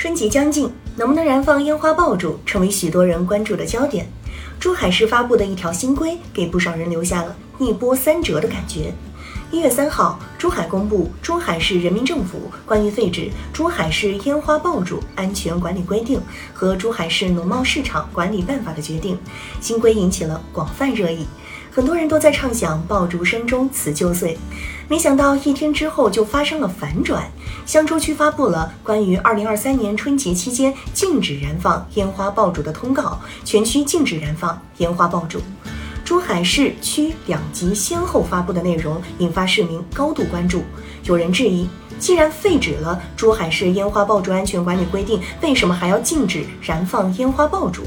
春节将近，能不能燃放烟花爆竹成为许多人关注的焦点。珠海市发布的一条新规，给不少人留下了一波三折的感觉。一月三号，珠海公布《珠海市人民政府关于废止珠海市烟花爆竹安全管理规定和珠海市农贸市场管理办法》的决定，新规引起了广泛热议。很多人都在畅想爆竹声中辞旧岁，没想到一天之后就发生了反转。香洲区发布了关于二零二三年春节期间禁止燃放烟花爆竹的通告，全区禁止燃放烟花爆竹。珠海市区两级先后发布的内容引发市民高度关注。有人质疑，既然废止了珠海市烟花爆竹安全管理规定，为什么还要禁止燃放烟花爆竹？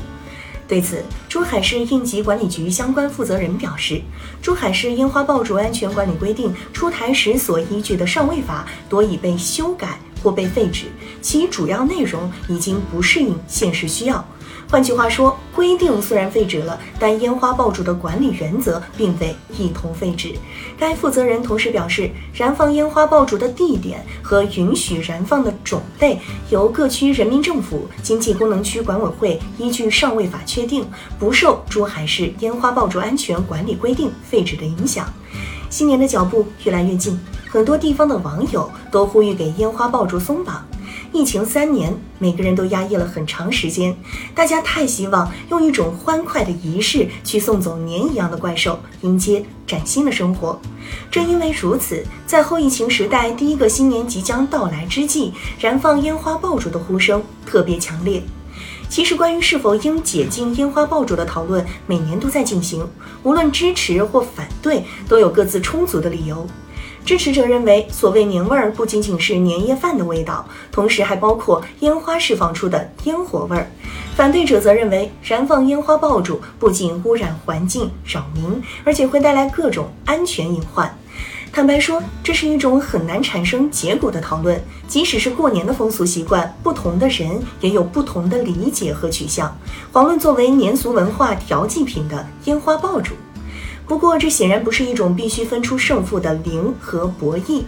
对此，珠海市应急管理局相关负责人表示，珠海市烟花爆竹安全管理规定出台时所依据的上位法多已被修改或被废止，其主要内容已经不适应现实需要。换句话说，规定虽然废止了，但烟花爆竹的管理原则并未一同废止。该负责人同时表示，燃放烟花爆竹的地点和允许燃放的种类由各区人民政府经济功能区管委会依据上位法确定，不受珠海市烟花爆竹安全管理规定废止的影响。新年的脚步越来越近，很多地方的网友都呼吁给烟花爆竹松绑。疫情三年，每个人都压抑了很长时间，大家太希望用一种欢快的仪式去送走年一样的怪兽，迎接崭新的生活。正因为如此，在后疫情时代第一个新年即将到来之际，燃放烟花爆竹的呼声特别强烈。其实，关于是否应解禁烟花爆竹的讨论，每年都在进行，无论支持或反对，都有各自充足的理由。支持者认为，所谓年味儿不仅仅是年夜饭的味道，同时还包括烟花释放出的烟火味儿。反对者则认为，燃放烟花爆竹不仅污染环境、扰民，而且会带来各种安全隐患。坦白说，这是一种很难产生结果的讨论。即使是过年的风俗习惯，不同的人也有不同的理解和取向。遑论作为年俗文化调剂品的烟花爆竹。不过，这显然不是一种必须分出胜负的零和博弈。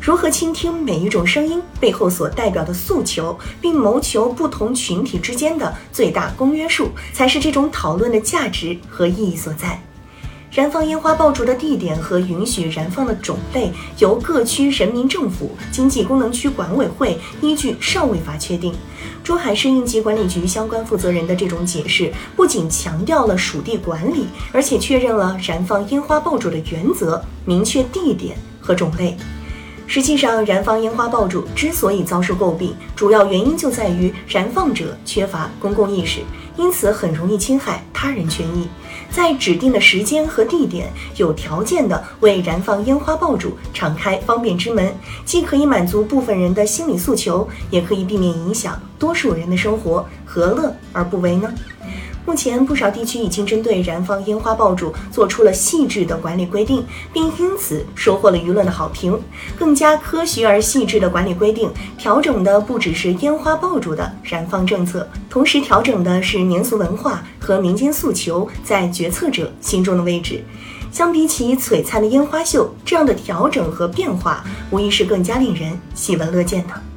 如何倾听每一种声音背后所代表的诉求，并谋求不同群体之间的最大公约数，才是这种讨论的价值和意义所在。燃放烟花爆竹的地点和允许燃放的种类，由各区人民政府经济功能区管委会依据上位法确定。珠海市应急管理局相关负责人的这种解释，不仅强调了属地管理，而且确认了燃放烟花爆竹的原则，明确地点和种类。实际上，燃放烟花爆竹之所以遭受诟病，主要原因就在于燃放者缺乏公共意识，因此很容易侵害他人权益。在指定的时间和地点，有条件的为燃放烟花爆竹敞开方便之门，既可以满足部分人的心理诉求，也可以避免影响多数人的生活，何乐而不为呢？目前，不少地区已经针对燃放烟花爆竹做出了细致的管理规定，并因此收获了舆论的好评。更加科学而细致的管理规定，调整的不只是烟花爆竹的燃放政策，同时调整的是民俗文化和民间诉求在决策者心中的位置。相比起璀璨的烟花秀，这样的调整和变化，无疑是更加令人喜闻乐见的。